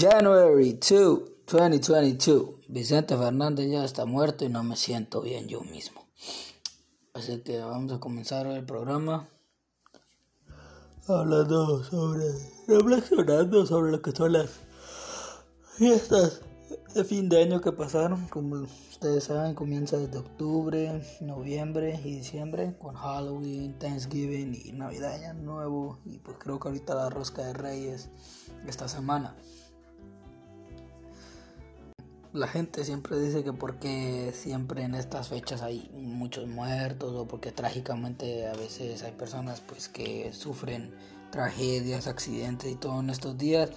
January 2, 2022. Vicente Fernández ya está muerto y no me siento bien yo mismo. Así que vamos a comenzar el programa hablando sobre, reflexionando sobre lo que son las fiestas de fin de año que pasaron. Como ustedes saben, comienza desde octubre, noviembre y diciembre con Halloween, Thanksgiving y Navidad ya nuevo. Y pues creo que ahorita la rosca de Reyes esta semana la gente siempre dice que porque siempre en estas fechas hay muchos muertos o porque trágicamente a veces hay personas pues que sufren tragedias, accidentes y todo en estos días.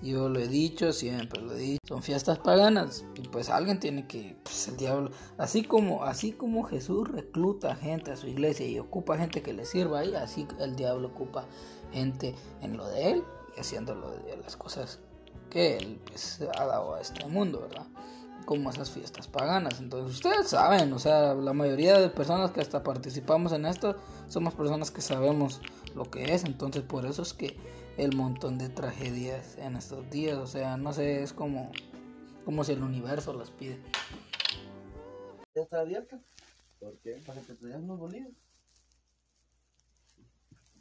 Yo lo he dicho, siempre lo he dicho, son fiestas paganas y pues alguien tiene que, pues el diablo, así como, así como Jesús recluta gente a su iglesia y ocupa gente que le sirva ahí, así el diablo ocupa gente en lo de él y haciendo lo de las cosas que él pues, ha dado a este mundo, ¿verdad? Como esas fiestas paganas. Entonces, ustedes saben, o sea, la mayoría de personas que hasta participamos en esto somos personas que sabemos lo que es. Entonces, por eso es que el montón de tragedias en estos días, o sea, no sé, es como, como si el universo las pide. ¿Ya está abierta? ¿Por qué? Para que te traigas unos bolillos.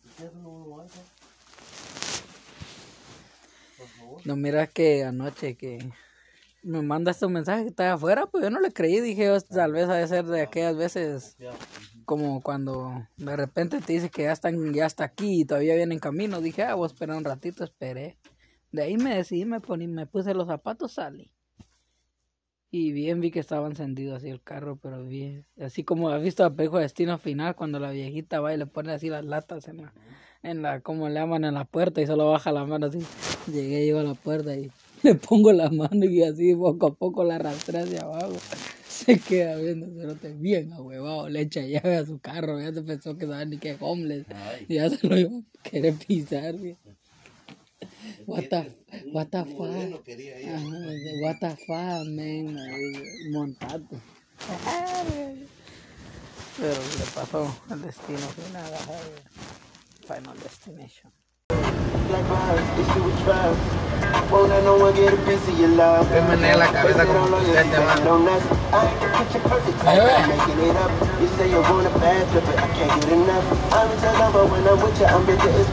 ¿Te quieres unos bolillos? No, mira que anoche que me manda este mensaje que está afuera, pues yo no le creí, dije, "Oh, tal vez ha de ser de aquellas veces como cuando de repente te dice que ya están, ya está aquí y todavía viene en camino, dije, ah, voy a esperar un ratito, esperé. De ahí me decidí, me poní, me puse los zapatos, salí. Y bien vi que estaba encendido así el carro, pero bien, así como has visto a Pejo Destino Final, cuando la viejita va y le pone así las latas en la, en la, como le llaman en la puerta y solo baja la mano así. Llegué yo a la puerta y le pongo la mano y así poco a poco la arrastré hacia abajo. Se queda viendo cerote bien ahuevado, le echa llave a su carro, ya se pensó que sabe ni que homeless. Ya se lo iba a querer pisar, bien. What the, what the fuck? Ajá, what the fuck, man, montado. Pero le pasó el destino final, Final Destination. Black vibes, issue with trust. Won't let no one get a piece of your love. Te menea la cabeza como Don't que te va. I ain't the picture perfect type, I'm making it up. You say you want a bad trip, but I can't get enough. I'm with your lover when I'm with you, I'm bitter as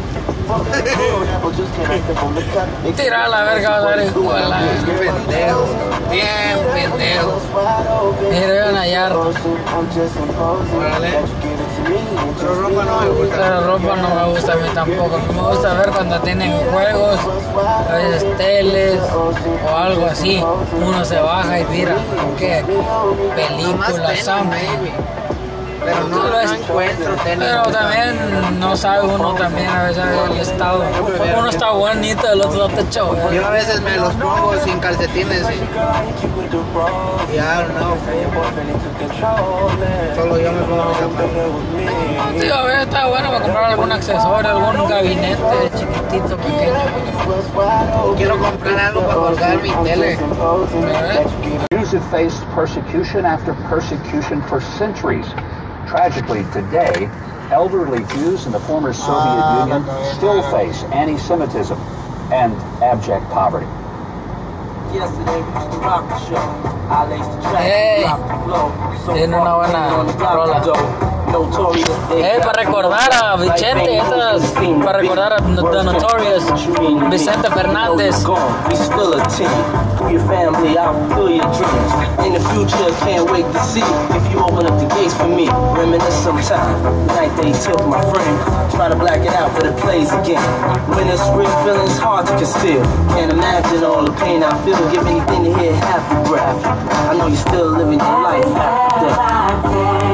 Apple juice, can I sip on the cup? Tira la verga, va a dar el with la Bien pendejo, bien pendejo. Mira, iban a hallar. Órale. Pero ropa no me gusta. Pero ropa no me gusta a mí tampoco. A mí me gusta ver cuando tienen juegos, a veces teles o algo así. Uno se baja y mira, ¿con qué? Películas, baby. Pero no, es- encuentro tenis. Pero también no sabe uno también a veces el estado. Uno está bonito, el otro está hecho. Yo a veces me los pongo sin calcetines y ya no. Solo yo me pongo mis zapatos. Tío, a veces está bueno para comprar algún accesorio, algún gabinete chiquitito, pequeño. Quiero comprar algo para colgar mi tele. Jews have faced persecution after persecution for centuries. Tragically, today, elderly Jews in the former Soviet Union still face anti-Semitism and abject poverty. Yesterday we used to rock the show. I laced the track, Hey. the flow. So Tiene una buena rola. Eh, para recordar a Vicente, estas, para recordar a The Notorious Vicente Fernández. We still a team. Your family, I'll fulfill your dreams. In the future, can't wait to see if you open up the gates for me. Reminisce sometime. Night they took my friend. Try to black it out, but it plays again. When it's real, feeling's hard to conceal. Can't imagine all the pain I feel. Give anything to hear half your breath. I know you're still living your life after.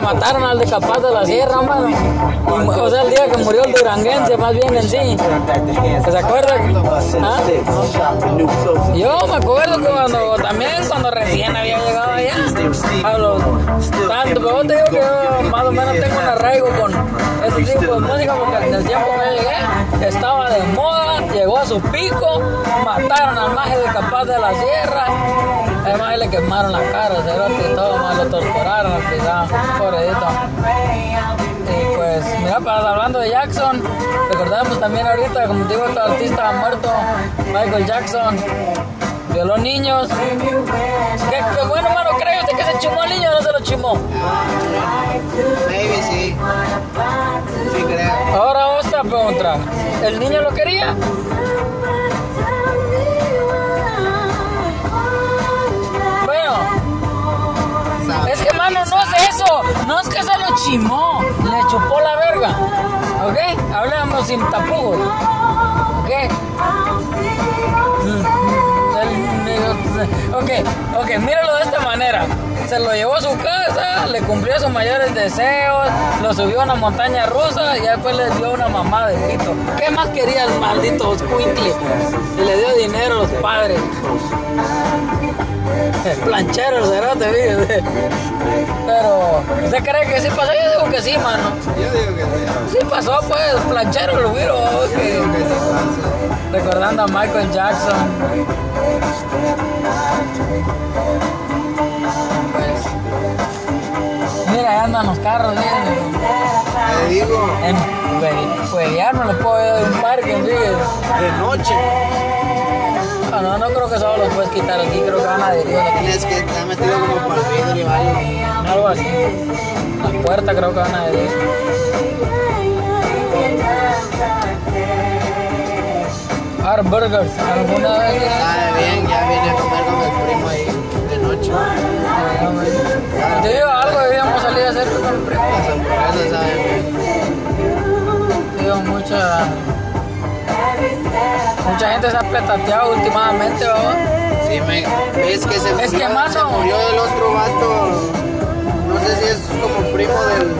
Mataron al de Capaz de la Sierra, mano? O sea, el día que murió el duranguense, más bien en sí. ¿Se acuerda? ¿Ah? Yo me acuerdo que cuando también cuando recién había llegado allá a los tanto, pero te digo que yo más o menos tengo un arraigo con ese tipo de música porque en el tiempo que llegué estaba de moda, llegó a su pico, mataron al maje de Capaz de la Sierra, además le quemaron la cara, cerote, todo, más lo torturaron al pobrecito. Y pues, mira, para hablando de Jackson, recordamos también ahorita, como te digo, este artista muerto, Michael Jackson, violó niños. Qué, qué bueno, mano, ¿cree usted que se chimó al niño o no se lo chimó? Maybe sí. ¿El niño lo quería? Bueno, es que mano, no es eso, no es que se lo chimó, le chupó la verga, ¿ok? Hablamos sin tapujos, ¿ok? Ok, ok, míralo de esta manera. Se lo llevó a su casa, le cumplió sus mayores deseos, lo subió a una montaña rusa y después le dio una mamá de pito. ¿Qué más quería el maldito Squinkly? Y le dio dinero a los padres. Planchero el cerote, fíjese. Pero, ¿usted cree que sí pasó? Yo digo que sí, mano. Yo digo que sí. Sí pasó, pues, planchero el güiro. que- Recordando a Michael Jackson. Andan los carros, fíjese. Te digo, En, pues, ya no le puedo ir a un parque, fíjese. de noche. Ah, no, no creo que solo los puedes quitar aquí, creo que van a adherir aquí. Tienes que estar metido como por vidrio y algo. Algo así. La puerta creo que van a adherir. Art Burgers, ¿alguna vez? Sabe bien, ya vine a comer con el primo ahí de noche. Te digo salir a hacer. Las hamburguesas. Te digo, mucha. Mucha gente se ha petateado últimamente, ¿verdad? Sí, me, ves que se murió, Es que, se murió el otro vato. No sé si es como primo del.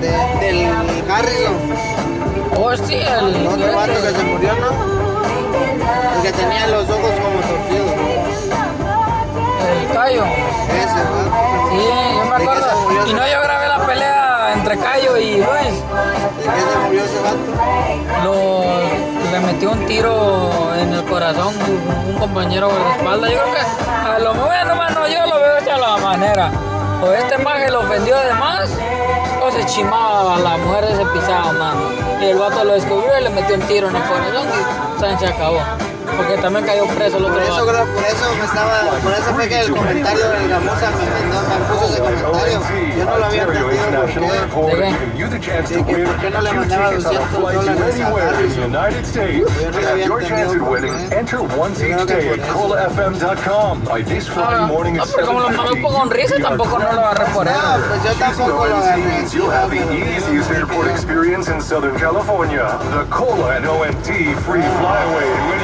de- del Harrison. Oh, sí, el. El otro vato que se murió, ¿no? El que tenía los ojos Cayo. Sí, yo me ¿De qué se acuerdo. Y no, yo grabé la pelea entre Cayo y Luis. ¿De qué se murió ese vato? lo, le metió un tiro en el corazón un, un compañero de la espalda. Yo creo que a lo bueno, mano, yo lo veo de la manera. O este maje lo ofendió de más, o se chimaba a la mujer de ese pisado, mano. Y el vato lo descubrió y le metió un tiro en el corazón y se acabó. Porque también cayó preso el Por eso, creo- por eso me estaba, por eso fue que el comentario del Gamuza me, mandó- me puso ese comentario. Yo no lo había entendido por qué. Sí, que por qué no le mandaba 200 dólares a Harrison. Yo no lo había entendido por qué. Enter once each day at colafm.com by this Friday Ah, morning no, at pero como lo mandó un poco con risa, tampoco no lo agarré por él. No, pues yo tampoco lo agarré. así, You'll have the easiest airport experience in Southern California. The Cola and ONT free.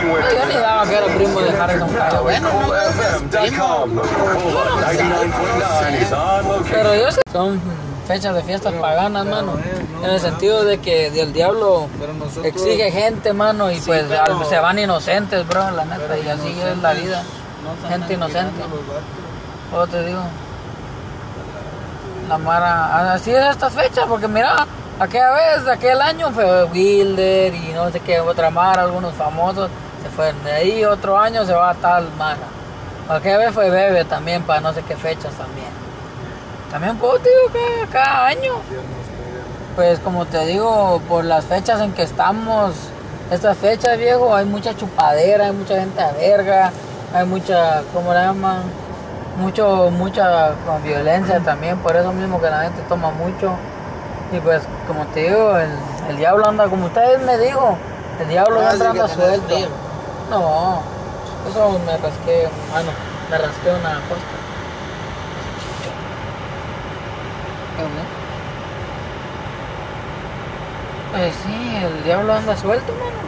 Yo ni daba que era primo de Harrison Cayo. Bueno, no, no, es primo. colafm.com. Cola 99.9 is on location. Pero yo sé, son fechas de fiestas paganas, mano. En el sentido de que el diablo exige gente, mano, y pues se van inocentes, bro, la neta, y así es la vida. Gente inocente. ¿Cómo te digo? La Mara, así es estas fechas, porque mira, aquella vez, aquel año fue Wilder y no sé qué, otra Mara, algunos famosos se fueron. De ahí otro año se va a tal Mara. Aquella vez fue Bebe también, para no sé qué fechas también. También puedo, digo, que cada año. Pues como te digo, por las fechas en que estamos, estas fechas, viejo, hay mucha chupadera, hay mucha gente a verga, hay mucha, ¿cómo la llaman? Mucho, mucha con violencia también, por eso mismo que la gente toma mucho. Y pues, como te digo, el, el diablo anda, como ustedes me dijo, el diablo Ah, anda, anda suelto. frío. No, eso me rasqué, bueno, me rasqué una cosa. Pues sí, el diablo anda suelto, mano.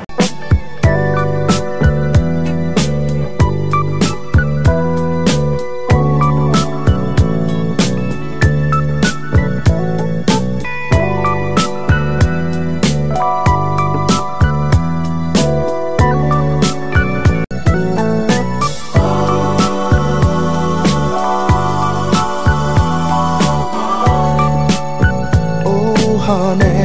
honey.